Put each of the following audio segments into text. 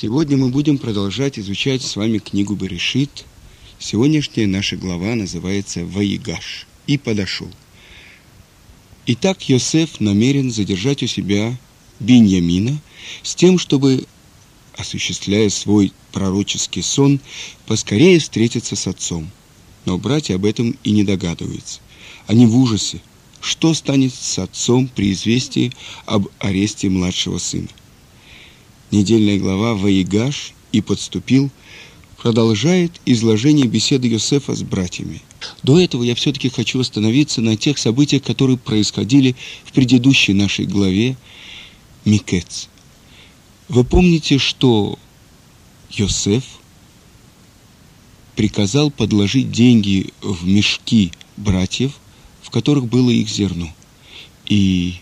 Сегодня мы будем продолжать изучать с вами книгу Берешит. Сегодняшняя наша глава называется «Ваигаш» и «Подошел». Итак, Йосеф намерен задержать у себя Биньямина с тем, чтобы, осуществляя свой пророческий сон, поскорее встретиться с отцом. Но братья об этом и не догадываются. Они в ужасе. Что станет с отцом при известии об аресте младшего сына? Недельная глава «Ваигаш» и «Подступил» продолжает изложение беседы Йосефа с братьями. До этого я все-таки хочу остановиться на тех событиях, которые происходили в предыдущей нашей главе Микец. Вы помните, что Йосеф приказал подложить деньги в мешки братьев, в которых было их зерно. И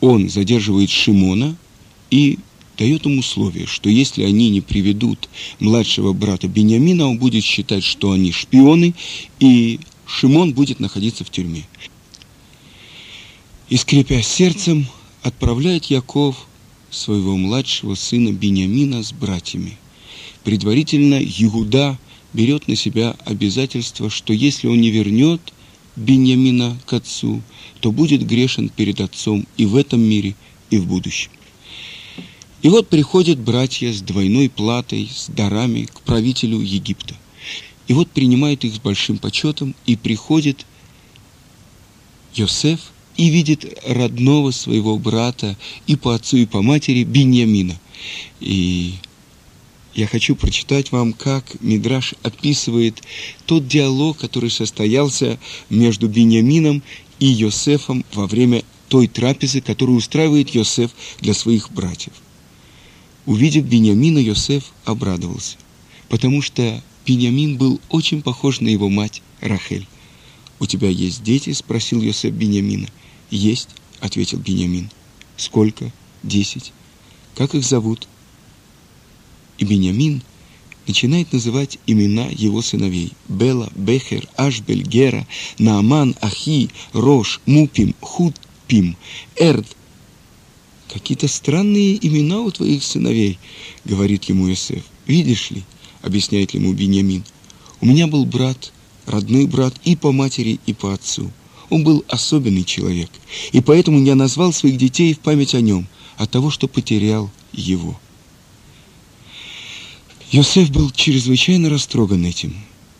он задерживает Шимона и дает им условие, что если они не приведут младшего брата Бениамина, он будет считать, что они шпионы, и Шимон будет находиться в тюрьме. И, скрипя сердцем, отправляет Яков своего младшего сына Бениамина с братьями. Предварительно Иуда берет на себя обязательство, что если он не вернет Бениамина к отцу, то будет грешен перед отцом и в этом мире, и в будущем. И вот приходят братья с двойной платой, с дарами к правителю Египта. И вот принимает их с большим почетом, и приходит Йосеф и видит родного своего брата и по отцу, и по матери Беньямина. И я хочу прочитать вам, как Мидраш описывает тот диалог, который состоялся между Беньямином и Йосефом во время той трапезы, которую устраивает Йосеф для своих братьев. Увидев Бениамина, Йосеф обрадовался, потому что Бениамин был очень похож на его мать Рахель. «У тебя есть дети?» – спросил Йосеф Бениамина. «Есть», – ответил Бениамин. «Сколько?» «Десять». «Как их зовут?» И Бениамин начинает называть имена его сыновей. Бела, Бехер, Ашбель, Гера, Нааман, Ахи, Рош, Мупим, Хутпим, Эрд, Какие-то странные имена у твоих сыновей, говорит ему Иосиф. Видишь ли, объясняет ему Беньямин, у меня был брат, родной брат и по матери, и по отцу. Он был особенный человек, и поэтому я назвал своих детей в память о нем, от того, что потерял его. Йосеф был чрезвычайно растроган этим.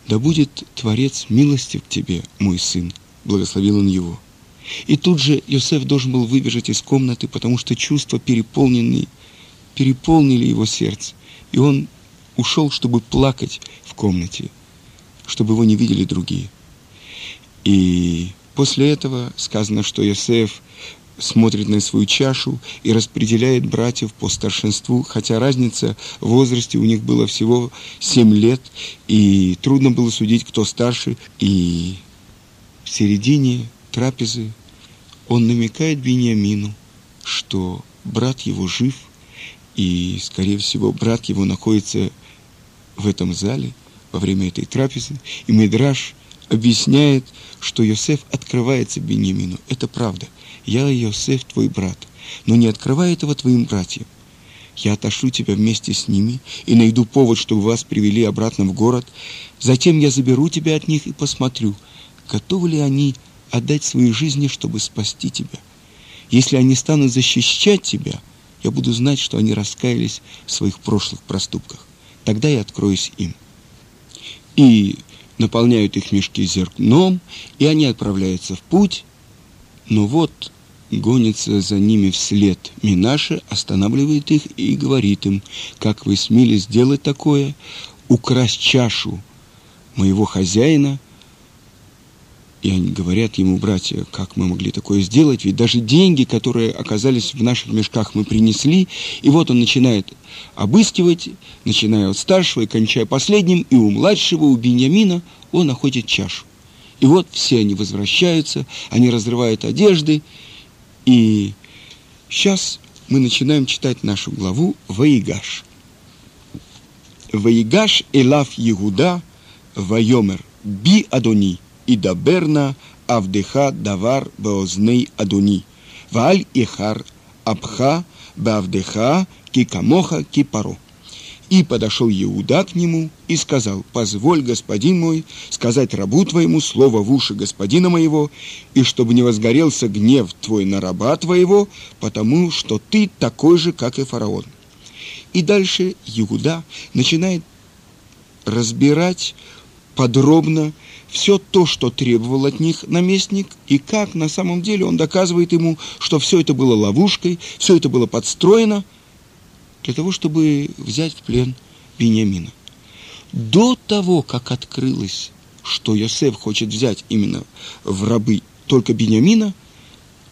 «Да будет Творец милостив к тебе, мой сын», — благословил он его. И тут же Йосеф должен был выбежать из комнаты, потому что чувства переполнили его сердце. И он ушел, чтобы плакать в комнате, чтобы его не видели другие. И после этого сказано, что Йосеф смотрит на свою чашу и распределяет братьев по старшинству, хотя разница в возрасте у них было всего 7 лет, и трудно было судить, кто старше. И в середине трапезы он намекает Бениамину, что брат его жив, и, скорее всего, брат его находится в этом зале во время этой трапезы, и Медраж объясняет, что Йосеф открывается Бениамину. Это правда. Я, Йосеф, твой брат, но не открывай этого твоим братьям. Я отошлю тебя вместе с ними и найду повод, чтобы вас привели обратно в город. Затем я заберу тебя от них и посмотрю, готовы ли они отдать свои жизни, чтобы спасти тебя. Если они станут защищать тебя, я буду знать, что они раскаялись в своих прошлых проступках. Тогда я откроюсь им. И наполняют их мешки зеркном, и они отправляются в путь. Но вот гонится за ними вслед Минаша, останавливает их и говорит им, как вы смели сделать такое, украсть чашу моего хозяина и они говорят ему, братья, как мы могли такое сделать, ведь даже деньги, которые оказались в наших мешках, мы принесли, и вот он начинает обыскивать, начиная от старшего и кончая последним, и у младшего, у Беньямина, он находит чашу. И вот все они возвращаются, они разрывают одежды, и сейчас мы начинаем читать нашу главу «Ваигаш». «Ваигаш элав Егуда, вайомер би Адони» Идаберна Авдеха Давар Беозней Адуни, Валь Ихар Абха Бавдеха Кикамоха Кипаро. И подошел Иуда к нему и сказал, «Позволь, господин мой, сказать рабу твоему слово в уши господина моего, и чтобы не возгорелся гнев твой на раба твоего, потому что ты такой же, как и фараон». И дальше Иуда начинает разбирать подробно все то, что требовал от них наместник, и как на самом деле он доказывает ему, что все это было ловушкой, все это было подстроено – для того, чтобы взять в плен Бениамина. До того, как открылось, что Йосеф хочет взять именно в рабы только Бениамина,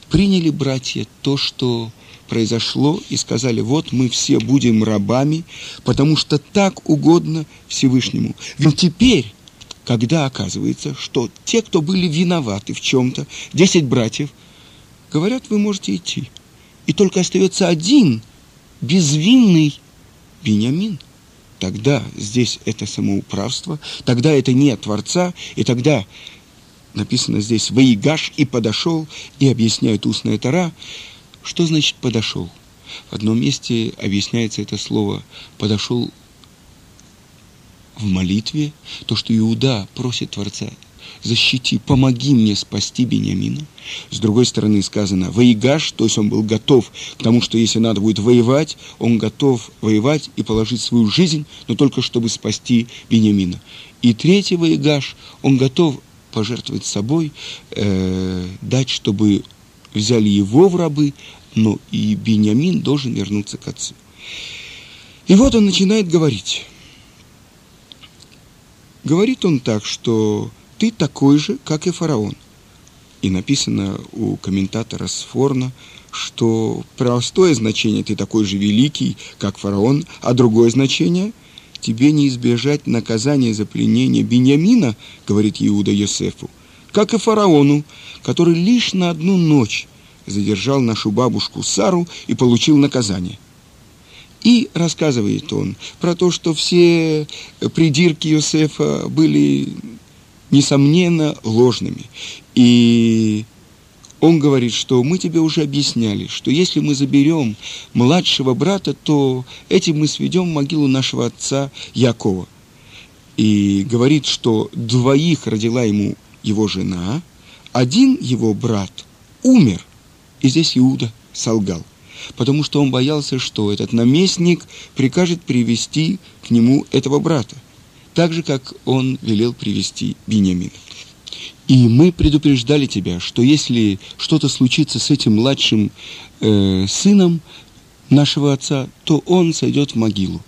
приняли братья то, что произошло, и сказали, вот мы все будем рабами, потому что так угодно Всевышнему. Но теперь, когда оказывается, что те, кто были виноваты в чем-то, десять братьев, говорят, вы можете идти. И только остается один – безвинный Бениамин. Тогда здесь это самоуправство, тогда это не Творца, и тогда написано здесь «Воигаш» и «подошел», и объясняет устная Тара, что значит «подошел». В одном месте объясняется это слово «подошел» в молитве, то, что Иуда просит Творца защити, помоги мне спасти Бениамина. С другой стороны сказано, воигаш, то есть он был готов к тому, что если надо будет воевать, он готов воевать и положить свою жизнь, но только чтобы спасти Бениамина. И третий воигаш, он готов пожертвовать собой, э, дать, чтобы взяли его в рабы, но и Бениамин должен вернуться к отцу. И вот он начинает говорить. Говорит он так, что ты такой же, как и фараон. И написано у комментатора Сфорна, что простое значение ты такой же великий, как фараон, а другое значение тебе не избежать наказания за пленение Беньямина, говорит Иуда Йосефу, как и фараону, который лишь на одну ночь задержал нашу бабушку Сару и получил наказание. И рассказывает он про то, что все придирки Йосефа были несомненно, ложными. И он говорит, что мы тебе уже объясняли, что если мы заберем младшего брата, то этим мы сведем могилу нашего отца Якова. И говорит, что двоих родила ему его жена, один его брат умер. И здесь Иуда солгал, потому что он боялся, что этот наместник прикажет привести к нему этого брата так же, как он велел привести Бениамина. И мы предупреждали тебя, что если что-то случится с этим младшим э, сыном нашего отца, то он сойдет в могилу.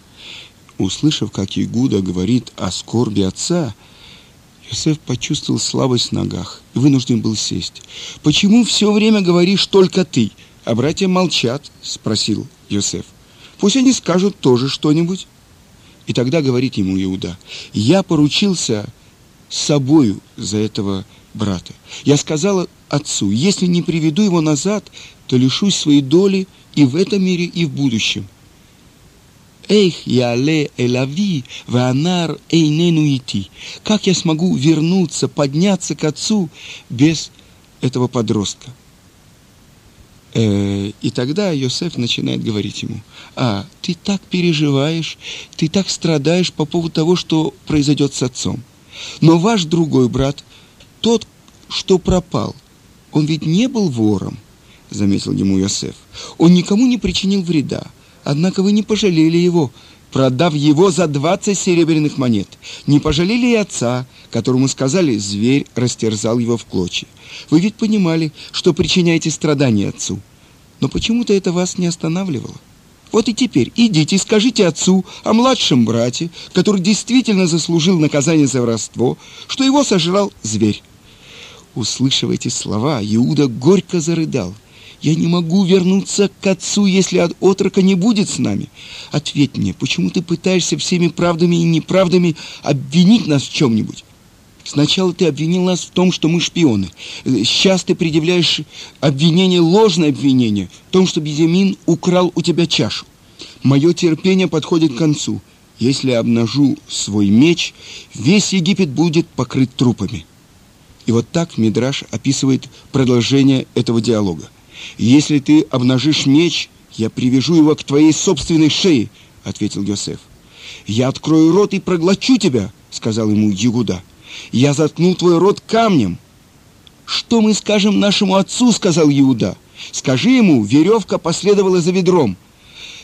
Услышав, как Игуда говорит о скорби отца, Йосеф почувствовал слабость в ногах и вынужден был сесть. «Почему все время говоришь только ты, а братья молчат?» – спросил Йосеф. «Пусть они скажут тоже что-нибудь». И тогда говорит ему Иуда, я поручился собою за этого брата. Я сказала отцу, если не приведу его назад, то лишусь своей доли и в этом мире, и в будущем. Эйх, яле элави, ванар эйнену идти. Как я смогу вернуться, подняться к отцу без этого подростка? Э, и тогда Йосеф начинает говорить ему, а, ты так переживаешь, ты так страдаешь по поводу того, что произойдет с отцом. Но ваш другой брат, тот, что пропал, он ведь не был вором, заметил ему Йосеф. Он никому не причинил вреда, однако вы не пожалели его, продав его за двадцать серебряных монет. Не пожалели и отца, которому сказали, зверь растерзал его в клочья. Вы ведь понимали, что причиняете страдания отцу. Но почему-то это вас не останавливало. Вот и теперь идите и скажите отцу о младшем брате, который действительно заслужил наказание за воровство, что его сожрал зверь. Услышав эти слова, Иуда горько зарыдал. «Я не могу вернуться к отцу, если от отрока не будет с нами. Ответь мне, почему ты пытаешься всеми правдами и неправдами обвинить нас в чем-нибудь? Сначала ты обвинил нас в том, что мы шпионы. Сейчас ты предъявляешь обвинение, ложное обвинение, в том, что Безимин украл у тебя чашу. Мое терпение подходит к концу. Если обнажу свой меч, весь Египет будет покрыт трупами. И вот так Мидраш описывает продолжение этого диалога. «Если ты обнажишь меч, я привяжу его к твоей собственной шее», — ответил Йосеф. «Я открою рот и проглочу тебя», — сказал ему Ягуда. «Я заткну твой рот камнем». «Что мы скажем нашему отцу?» — сказал Иуда. «Скажи ему, веревка последовала за ведром.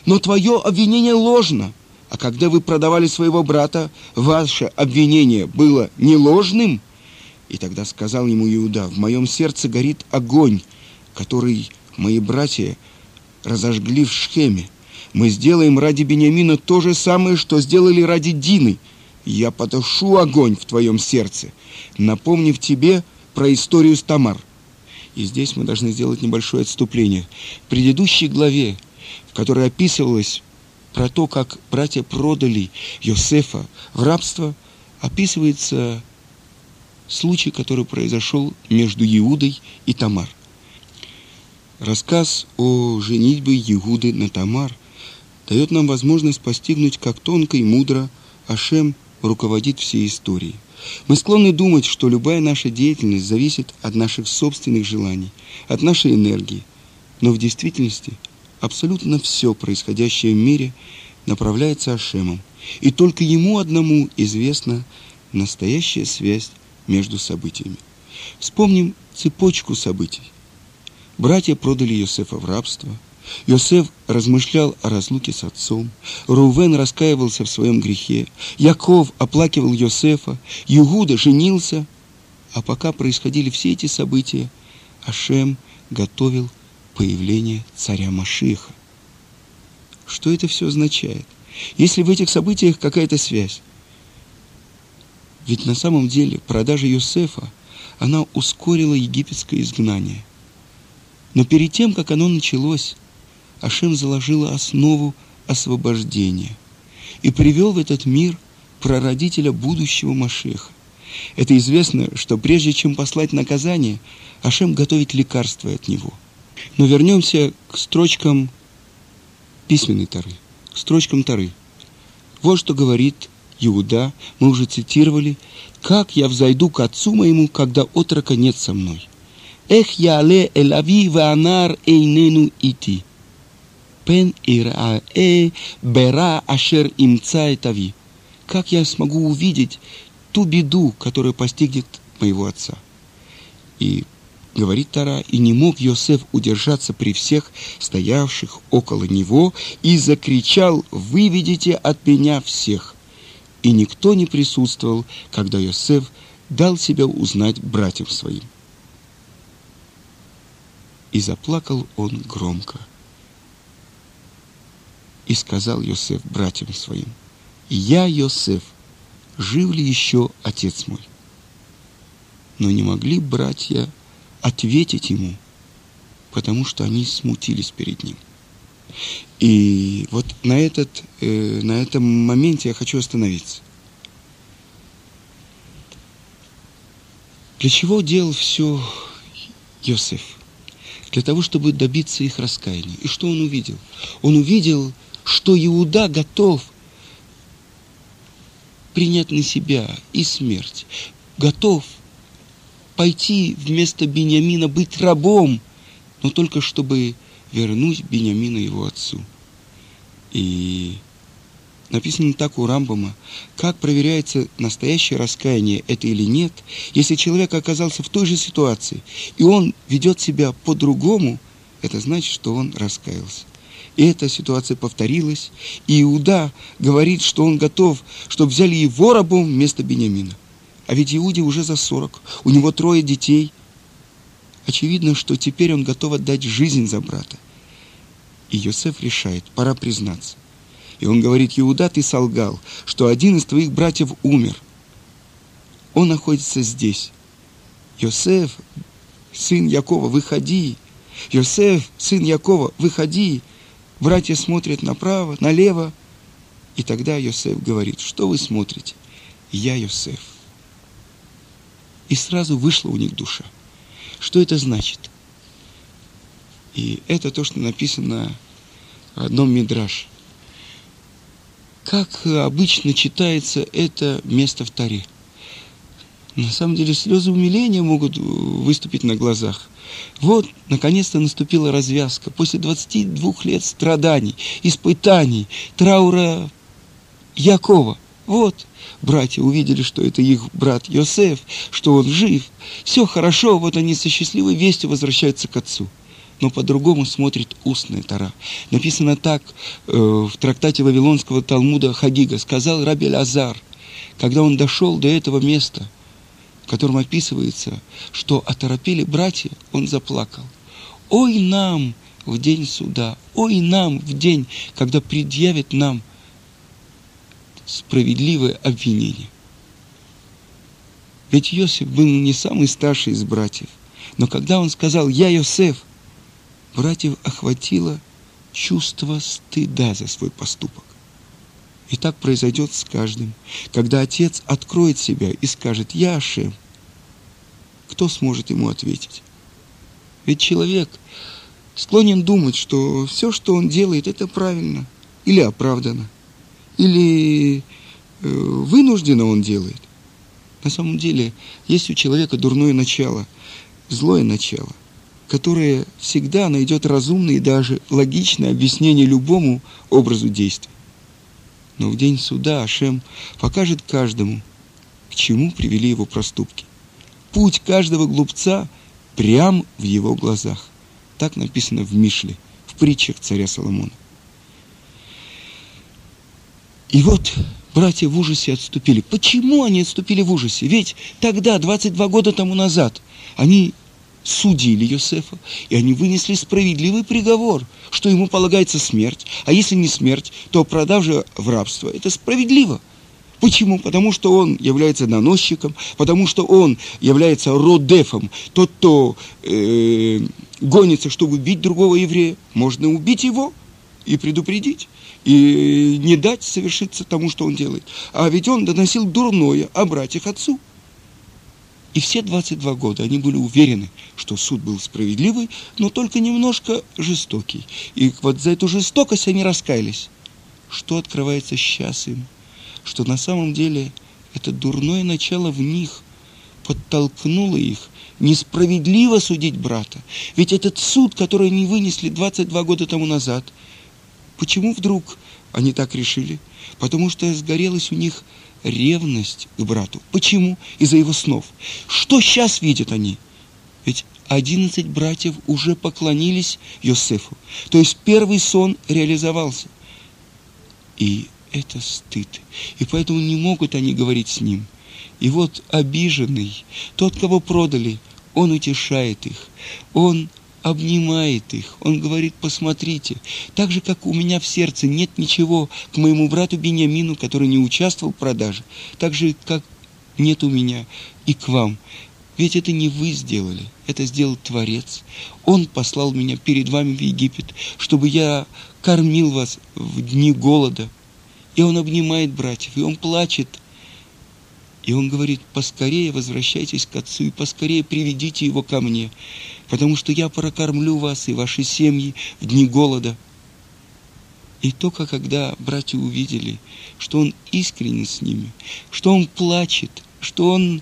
Но твое обвинение ложно. А когда вы продавали своего брата, ваше обвинение было не ложным?» И тогда сказал ему Иуда, «В моем сердце горит огонь, который мои братья разожгли в Шхеме. Мы сделаем ради Бениамина то же самое, что сделали ради Дины. Я потушу огонь в твоем сердце, напомнив тебе про историю с Тамар. И здесь мы должны сделать небольшое отступление. В предыдущей главе, в которой описывалось про то, как братья продали Йосефа в рабство, описывается случай, который произошел между Иудой и Тамар. Рассказ о женитьбе Иуды на Тамар дает нам возможность постигнуть, как тонко и мудро Ашем руководит всей историей. Мы склонны думать, что любая наша деятельность зависит от наших собственных желаний, от нашей энергии. Но в действительности абсолютно все происходящее в мире направляется Ашемом, и только ему одному известна настоящая связь между событиями. Вспомним цепочку событий. Братья продали Йосефа в рабство. Йосеф размышлял о разлуке с отцом. Рувен раскаивался в своем грехе. Яков оплакивал Йосефа. Югуда женился. А пока происходили все эти события, Ашем готовил появление царя Машиха. Что это все означает? Если в этих событиях какая-то связь, ведь на самом деле продажа Йосефа, она ускорила египетское изгнание. Но перед тем, как оно началось, Ашем заложила основу освобождения и привел в этот мир прародителя будущего Машеха. Это известно, что прежде чем послать наказание, Ашем готовит лекарство от него. Но вернемся к строчкам письменной Тары, к строчкам Тары. Вот что говорит Иуда, мы уже цитировали, «Как я взойду к отцу моему, когда отрока нет со мной? Эх яле эль ави ваанар эйнену ити. Пен ирае бера ашер имца тави. Как я смогу увидеть ту беду, которая постигнет моего отца? И говорит Тара, и не мог Йосеф удержаться при всех стоявших около него и закричал, выведите от меня всех и никто не присутствовал, когда Йосеф дал себя узнать братьям своим. И заплакал он громко. И сказал Йосеф братьям своим, «Я, Йосеф, жив ли еще отец мой?» Но не могли братья ответить ему, потому что они смутились перед ним. И вот на, этот, э, на этом моменте я хочу остановиться. Для чего делал все Йосеф? Для того, чтобы добиться их раскаяния. И что он увидел? Он увидел, что Иуда готов принять на себя и смерть, готов пойти вместо Бениамина быть рабом, но только чтобы вернуть Бениамина его отцу. И написано так у Рамбама, как проверяется настоящее раскаяние это или нет, если человек оказался в той же ситуации, и он ведет себя по-другому, это значит, что он раскаялся. И эта ситуация повторилась, и Иуда говорит, что он готов, чтобы взяли его рабом вместо Бениамина. А ведь Иуде уже за сорок, у него трое детей – Очевидно, что теперь он готов отдать жизнь за брата. И Йосеф решает, пора признаться. И он говорит, Иуда, ты солгал, что один из твоих братьев умер. Он находится здесь. Йосеф, сын Якова, выходи. Йосеф, сын Якова, выходи. Братья смотрят направо, налево. И тогда Йосеф говорит, что вы смотрите? Я Йосеф. И сразу вышла у них душа. Что это значит? И это то, что написано в одном мидраше. Как обычно читается это место в Таре? На самом деле слезы умиления могут выступить на глазах. Вот, наконец-то наступила развязка. После 22 лет страданий, испытаний, траура Якова. Вот, братья увидели, что это их брат Йосеф, что он жив. Все хорошо, вот они со счастливой вестью возвращаются к отцу. Но по-другому смотрит устная Тара. Написано так э, в трактате Вавилонского Талмуда Хагига. Сказал Раби Лазар, когда он дошел до этого места, в котором описывается, что оторопели братья, он заплакал. «Ой нам в день суда, ой нам в день, когда предъявят нам справедливое обвинение. Ведь Иосиф был не самый старший из братьев, но когда он сказал «Я Йосеф», братьев охватило чувство стыда за свой поступок. И так произойдет с каждым. Когда отец откроет себя и скажет «Я Ашем», кто сможет ему ответить? Ведь человек склонен думать, что все, что он делает, это правильно или оправдано – или э, вынужденно он делает. На самом деле, есть у человека дурное начало, злое начало, которое всегда найдет разумное и даже логичное объяснение любому образу действия. Но в день суда Ашем покажет каждому, к чему привели его проступки. Путь каждого глупца прям в его глазах. Так написано в Мишле, в притчах царя Соломона. И вот братья в ужасе отступили. Почему они отступили в ужасе? Ведь тогда, 22 года тому назад, они судили Йосефа, и они вынесли справедливый приговор, что ему полагается смерть, а если не смерть, то продажа в рабство. Это справедливо. Почему? Потому что он является доносчиком, потому что он является родефом, тот, кто э, гонится, чтобы убить другого еврея, можно убить его и предупредить и не дать совершиться тому, что он делает. А ведь он доносил дурное о братьях отцу. И все 22 года они были уверены, что суд был справедливый, но только немножко жестокий. И вот за эту жестокость они раскаялись. Что открывается сейчас им? Что на самом деле это дурное начало в них подтолкнуло их несправедливо судить брата. Ведь этот суд, который они вынесли 22 года тому назад – Почему вдруг они так решили? Потому что сгорелась у них ревность к брату. Почему? Из-за его снов. Что сейчас видят они? Ведь одиннадцать братьев уже поклонились Йосефу. То есть первый сон реализовался. И это стыд. И поэтому не могут они говорить с ним. И вот обиженный, тот, кого продали, он утешает их. Он обнимает их. Он говорит, посмотрите, так же, как у меня в сердце нет ничего к моему брату Бениамину, который не участвовал в продаже, так же, как нет у меня и к вам. Ведь это не вы сделали, это сделал Творец. Он послал меня перед вами в Египет, чтобы я кормил вас в дни голода. И он обнимает братьев, и он плачет. И он говорит, поскорее возвращайтесь к отцу и поскорее приведите его ко мне потому что я прокормлю вас и ваши семьи в дни голода. И только когда братья увидели, что он искренен с ними, что он плачет, что он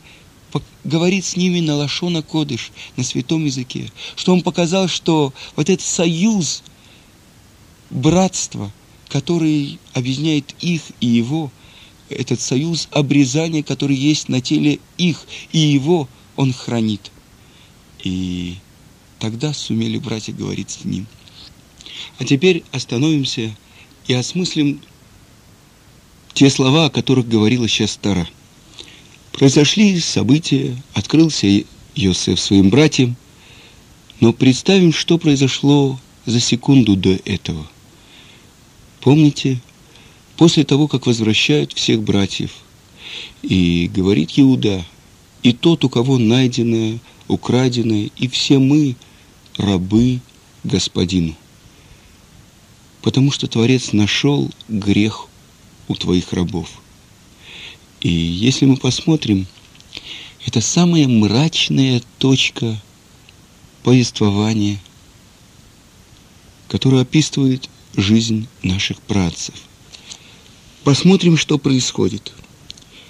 говорит с ними на лашона кодыш, на святом языке, что он показал, что вот этот союз, братство, который объединяет их и его, этот союз обрезания, который есть на теле их и его, он хранит. И Тогда сумели братья говорить с ним. А теперь остановимся и осмыслим те слова, о которых говорила сейчас Тара. Произошли события, открылся Йосеф своим братьям, но представим, что произошло за секунду до этого. Помните, после того, как возвращают всех братьев, и говорит Иуда, и тот, у кого найдено, украденное, и все мы – рабы господину. Потому что Творец нашел грех у твоих рабов. И если мы посмотрим, это самая мрачная точка повествования, которая описывает жизнь наших працев. Посмотрим, что происходит.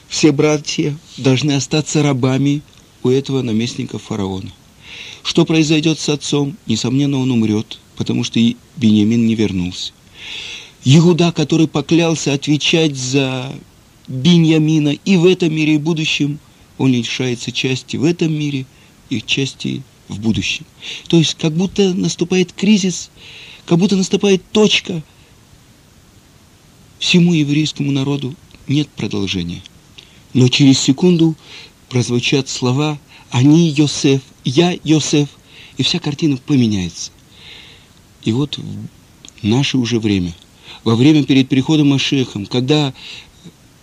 Все братья должны остаться рабами у этого наместника фараона. Что произойдет с отцом? Несомненно, он умрет, потому что и Бениамин не вернулся. Иуда, который поклялся отвечать за Биньямина и в этом мире, и в будущем, он лишается части в этом мире и части в будущем. То есть как будто наступает кризис, как будто наступает точка. Всему еврейскому народу нет продолжения. Но через секунду прозвучат слова «Они Йосеф», «Я Йосеф», и вся картина поменяется. И вот в наше уже время, во время перед переходом Машехом, когда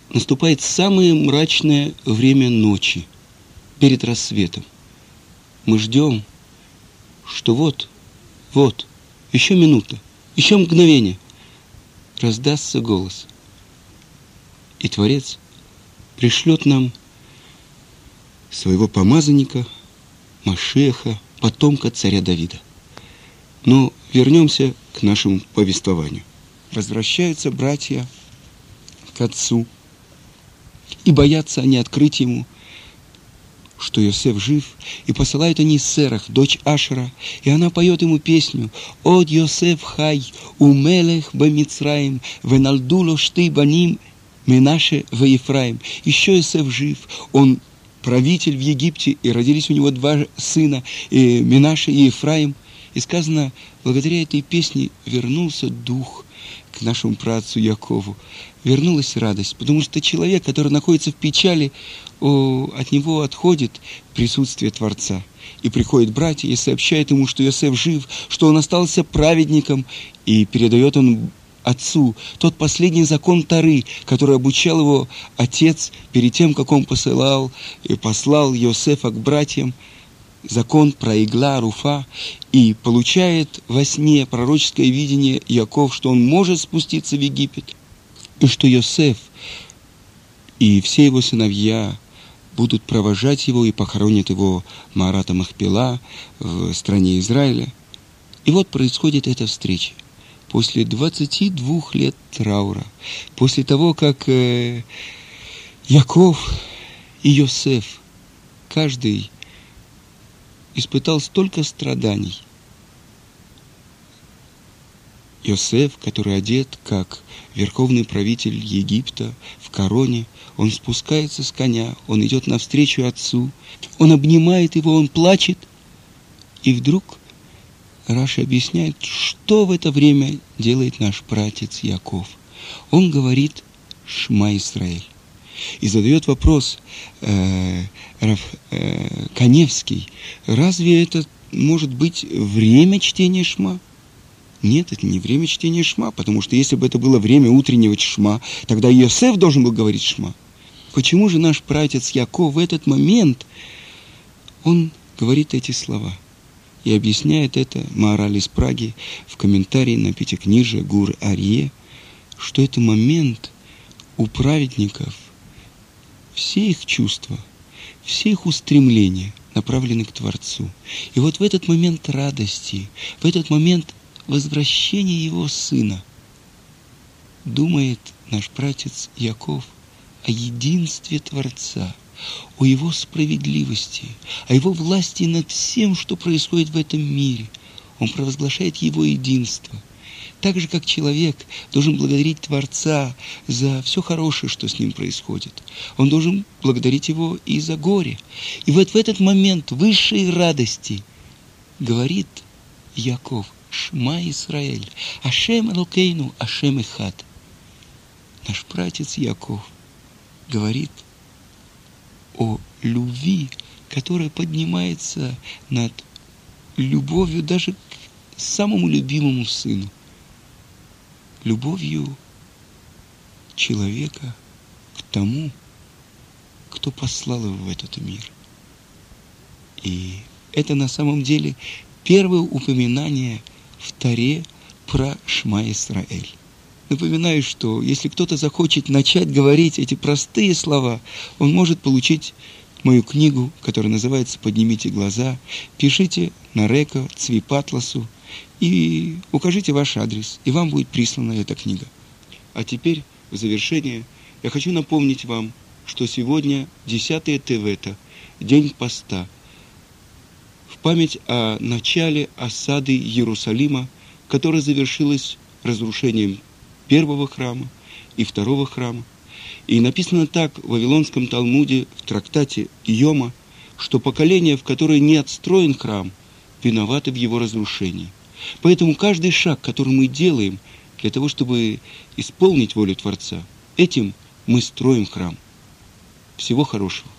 наступает самое мрачное время ночи, перед рассветом, мы ждем, что вот, вот, еще минута, еще мгновение, раздастся голос. И Творец пришлет нам своего помазанника, Машеха, потомка царя Давида. Но вернемся к нашему повествованию. Возвращаются братья к отцу, и боятся они открыть ему – что Йосеф жив, и посылают они Серах, дочь Ашера, и она поет ему песню «Од Йосеф хай, умелех бамицраим, венальдуло шты баним, Менаше в Ефраим». Еще Йосеф жив, он правитель в Египте, и родились у него два сына, и Менаше и Ефраим. И сказано, благодаря этой песне вернулся дух к нашему працу Якову. Вернулась радость, потому что человек, который находится в печали, от него отходит присутствие Творца. И приходят братья и сообщают ему, что Иосиф жив, что он остался праведником, и передает он отцу тот последний закон Тары, который обучал его отец перед тем, как он посылал и послал Иосифа к братьям, закон про Игла, Руфа, и получает во сне пророческое видение Яков, что он может спуститься в Египет, и что Иосиф и все его сыновья будут провожать его и похоронят его Марата Махпила в стране Израиля. И вот происходит эта встреча. После 22 лет траура, после того, как э, Яков и Йосеф, каждый испытал столько страданий. Йосеф, который одет как верховный правитель Египта в короне, он спускается с коня, он идет навстречу отцу, он обнимает его, он плачет. И вдруг Раша объясняет, что в это время делает наш братец Яков. Он говорит «Шма Исраэль». И задает вопрос э, Раф, э, Коневский, разве это может быть время чтения Шма? Нет, это не время чтения Шма, потому что если бы это было время утреннего Шма, тогда Иосиф должен был говорить Шма. Почему же наш пратец Яков в этот момент, он говорит эти слова? И объясняет это Маораль из Праги в комментарии на Пятикнижие Гур Арье, что это момент у праведников, все их чувства, все их устремления направлены к Творцу. И вот в этот момент радости, в этот момент возвращения его сына, думает наш пратец Яков – о единстве Творца, о Его справедливости, о Его власти над всем, что происходит в этом мире. Он провозглашает Его единство. Так же, как человек должен благодарить Творца за все хорошее, что с ним происходит. Он должен благодарить Его и за горе. И вот в этот момент высшей радости говорит Яков, Шма Исраэль, Ашем Элокейну, Ашем Ихат. Наш братец Яков – говорит о любви, которая поднимается над любовью даже к самому любимому сыну, любовью человека к тому, кто послал его в этот мир. И это на самом деле первое упоминание в Таре про Шма Исраэль. Напоминаю, что если кто-то захочет начать говорить эти простые слова, он может получить мою книгу, которая называется «Поднимите глаза». Пишите на Река, Цвипатласу и укажите ваш адрес, и вам будет прислана эта книга. А теперь, в завершение, я хочу напомнить вам, что сегодня 10 Тевета, день поста, в память о начале осады Иерусалима, которая завершилась разрушением первого храма и второго храма. И написано так в Вавилонском Талмуде, в трактате Йома, что поколение, в которое не отстроен храм, виноваты в его разрушении. Поэтому каждый шаг, который мы делаем для того, чтобы исполнить волю Творца, этим мы строим храм. Всего хорошего.